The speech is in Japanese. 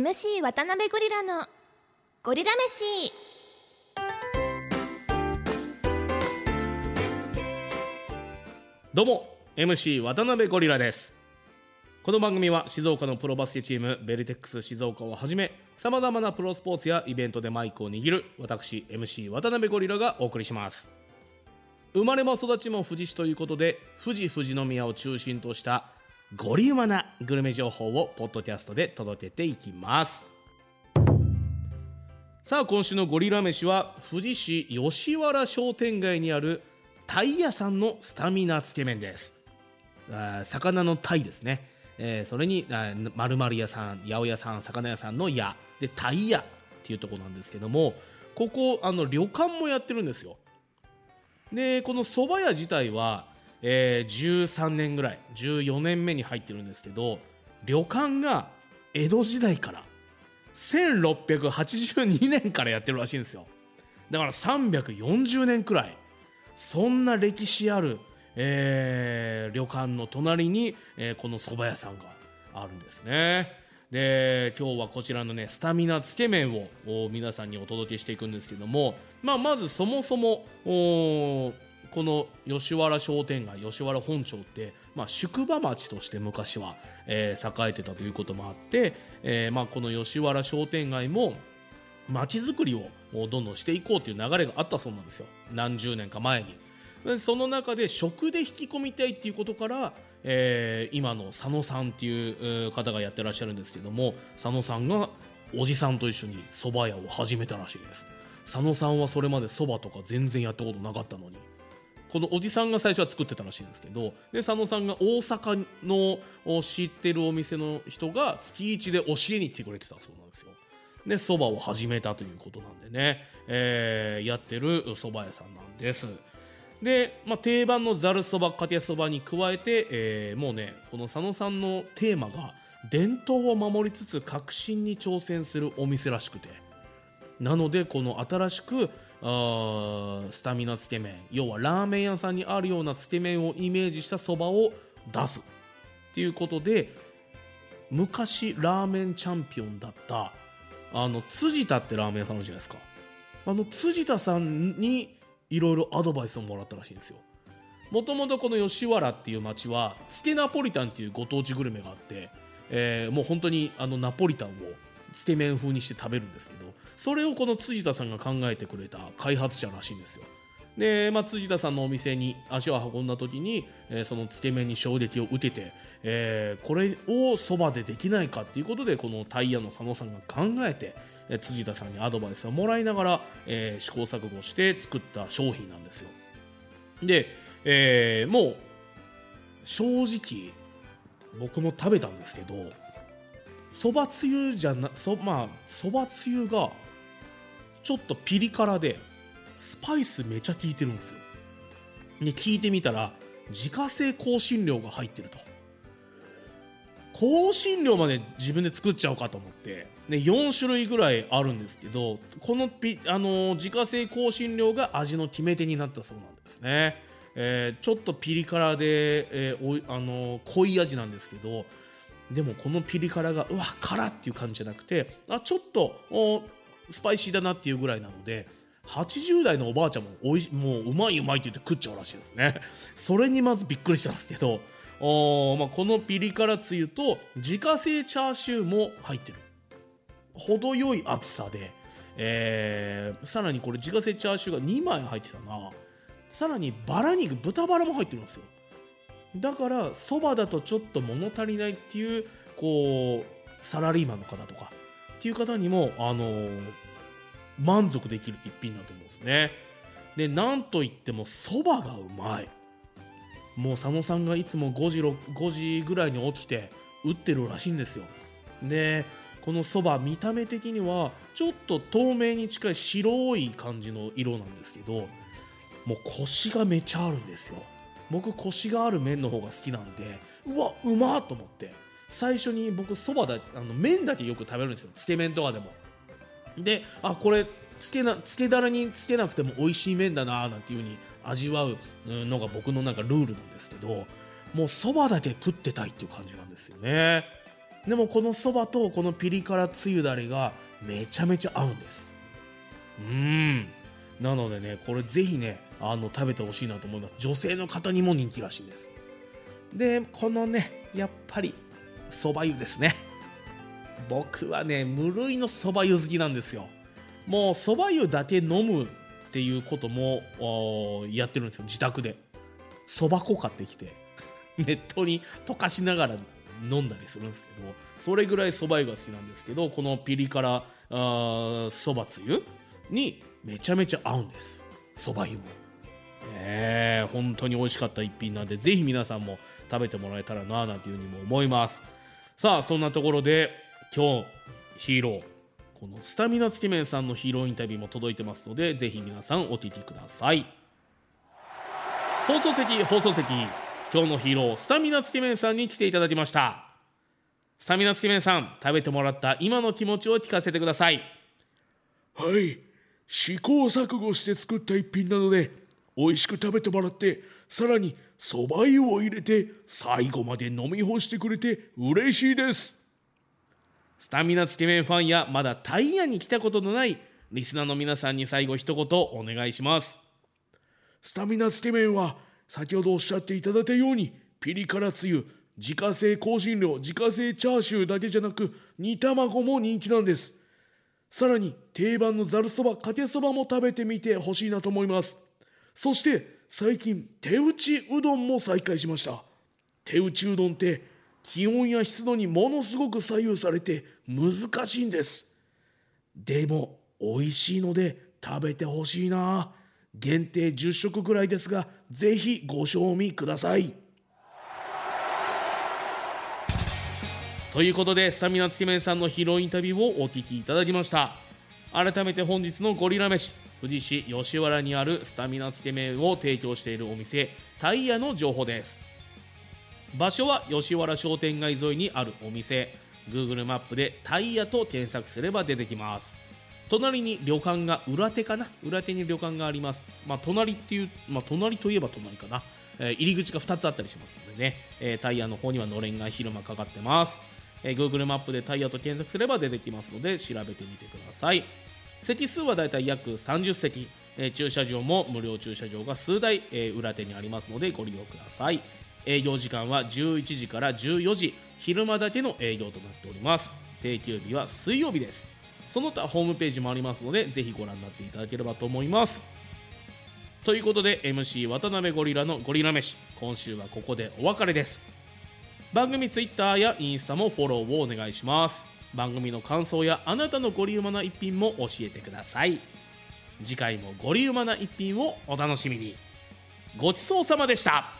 MC 渡辺ゴリラのゴリラ飯。どうも MC 渡辺ゴリラです。この番組は静岡のプロバスケチームベルテックス静岡をはじめさまざまなプロスポーツやイベントでマイクを握る私 MC 渡辺ゴリラがお送りします。生まれも育ちも富士市ということで富士富士宮を中心としたゴリウマなグルメ情報をポッドキャストで届けていきます。さあ今週のゴリラ飯は富士市吉原商店街にあるタイ屋さんのスタミナつけ麺です。あ魚のタイですね、えーそれにまるまる屋さん八百屋さん魚屋さんの屋でタイ屋っていうところなんですけどもここあの旅館もやってるんですよ。でこの蕎麦屋自体は、えー13年ぐらい14年目に入ってるんですけど旅館が江戸時代から1682年からやってるらしいんですよ。だから340年くらいそんな歴史ある、えー旅館の隣に、えーこの蕎麦屋さんがあるんですね。で今日はこちらのねスタミナつけ麺を皆さんにお届けしていくんですけども、まあ、まずそもそもおこの吉原商店街吉原本町って、まあ、宿場町として昔は、えー栄えてたということもあって、えーまあ、この吉原商店街も街づくりをどんどんしていこうという流れがあったそうなんですよ。何十年か前に。その中で食で引き込みたいっていうことから、えー今の佐野さんっていう方がやってらっしゃるんですけども佐野さんがおじさんと一緒に蕎麦屋を始めたらしいです。佐野さんはそれまで蕎麦とか全然やったことなかったのにこのおじさんが最初は作ってたらしいんですけどで佐野さんが大阪の知ってるお店の人が月一で教えに来てくれてたそうなんですよ。で蕎麦を始めたということなんでね、えーやってる蕎麦屋さんなんです。で、まあ、定番のざるそばかけそばに加えて、えーもうねこの佐野さんのテーマが伝統を守りつつ革新に挑戦するお店らしくて。なのでこの新しくスタミナつけ麺。要はラーメン屋さんにあるようなつけ麺をイメージしたそばを出すっていうことで昔ラーメンチャンピオンだったあの辻田ってラーメン屋さんあるじゃないですか。あの辻田さんにいろいろアドバイスをもらったらしいんですよ。もともとこの吉原っていう町はつけナポリタンっていうご当地グルメがあって、えーもう本当にあのナポリタンをつけ麺風にして食べるんですけどそれをこの辻田さんが考えてくれた開発者らしいんですよ。で、まあ、辻田さんのお店に足を運んだ時に、えーそのつけ麺に衝撃を受けて、えーこれをそばでできないかっていうことでこのタイヤの佐野さんが考えて、え辻田さんにアドバイスをもらいながら、え試行錯誤して作った商品なんですよ。で、えもう正直僕も食べたんですけどそばつゆじゃなそまあそばつゆがちょっとピリ辛でスパイスめちゃ効いてるんですよ。で聞いてみたら自家製香辛料が入ってると。香辛料まで自分で作っちゃおうかと思ってで4種類ぐらいあるんですけどこのピ、あのー自家製香辛料が味の決め手になったそうなんですね、えーちょっとピリ辛で、えーおいあのー濃い味なんですけどでもこのピリ辛がうわ辛っていう感じじゃなくてあちょっとスパイシーだなっていうぐらいなので80代のおばあちゃんもおいもううまいうまいって言って食っちゃうらしいですね。それにまずびっくりしたんですけどおまあ、このピリ辛つゆと自家製チャーシューも入ってる。程よい厚さで、えーさらにこれ自家製チャーシューが2枚入ってたな。さらにバラ肉豚バラも入ってるんですよ。だからそばだとちょっと物足りないっていうこうサラリーマンの方とかっていう方にもあのー満足できる一品だと思うんですね。でなんといってもそばがうまい。もう佐野さんがいつも5時5時ぐらいに起きて打ってるらしいんですよ。でこのそば見た目的にはちょっと透明に近い白い感じの色なんですけどもうコシがめちゃあるんですよ。僕コシがある麺の方が好きなんでうわうまっと思って。最初に僕そばだあの麺だけよく食べるんですよ。つけ麺とかでも。であこれつけなつけだれにつけなくても美味しい麺だななんていう風に味わうのが僕のなんかルールなんですけどもうそばだけ食ってたいっていう感じなんですよね。でもこのそばとこのピリ辛つゆだれがめちゃめちゃ合うんです。うん。なのでねこれぜひねあの食べてほしいなと思います。女性の方にも人気らしいんです。でこのねやっぱりそば湯ですね。僕はね無類のそば湯好きなんですよ。もうそば湯だけ飲むっていうこともやってるんですよ。自宅で。そば粉買ってきて 熱湯に溶かしながら飲んだりするんですけどそれぐらいそば湯が好きなんですけどこのピリ辛そばつゆにめちゃめちゃ合うんです。そば湯も。ね本当に美味しかった一品なんでぜひ皆さんも食べてもらえたらななんていうふうにも思います。さあそんなところで今日ヒーローこのスタミナつけ麺さんのヒーローインタビューも届いてますのでぜひ皆さんお聞きください。放送席放送席今日のヒーロースタミナつけ麺さんに来ていただきました。スタミナつけ麺さん食べてもらった今の気持ちを聞かせてください。はい試行錯誤して作った一品なので美味しく食べてもらってさらにそば湯を入れて最後まで飲み干してくれて嬉しいです。スタミナつけ麺ファンやまだタイヤに来たことのないリスナーの皆さんに最後一言お願いします。スタミナつけ麺は先ほどおっしゃっていただいたようにピリ辛つゆ自家製香辛料自家製チャーシューだけじゃなく煮卵も人気なんです。さらに定番のざるそばかけそばも食べてみてほしいなと思います。そして最近手打ちうどんも再開しました。手打ちうどんって気温や湿度にものすごく左右されて難しいんです。でも美味しいので食べてほしいな。限定10食ぐらいですがぜひご賞味ください。ということでスタミナつけ麺さんのヒロインタビューをお聞きいただきました。改めて本日のゴリラ飯。富士市吉原にあるスタミナつけ麺を提供しているお店タイヤの情報です。場所は吉原商店街沿いにあるお店。Google マップでタイヤと検索すれば出てきます。隣に旅館が裏手かな？裏手に旅館があります。まあ隣っていうまあ隣といえば隣かな、えー、入り口が2つあったりしますのでね、えー、タイヤの方にはのれんが昼間かかってます。えー、Google マップでタイヤと検索すれば出てきますので調べてみてください。席数はだいたい約30席、えー、駐車場も無料駐車場が数台、えー、裏手にありますのでご利用ください。営業時間は11時から14時。昼間だけの営業となっております。定休日は水曜日です。その他ホームページもありますのでぜひご覧になっていただければと思います。ということで MC 渡辺ゴリラのゴリラ飯。今週はここでお別れです。番組 Twitter やインスタもフォローをお願いします。番組の感想やあなたのゴリウマな一品も教えてください。次回もゴリウマな一品をお楽しみに。ごちそうさまでした。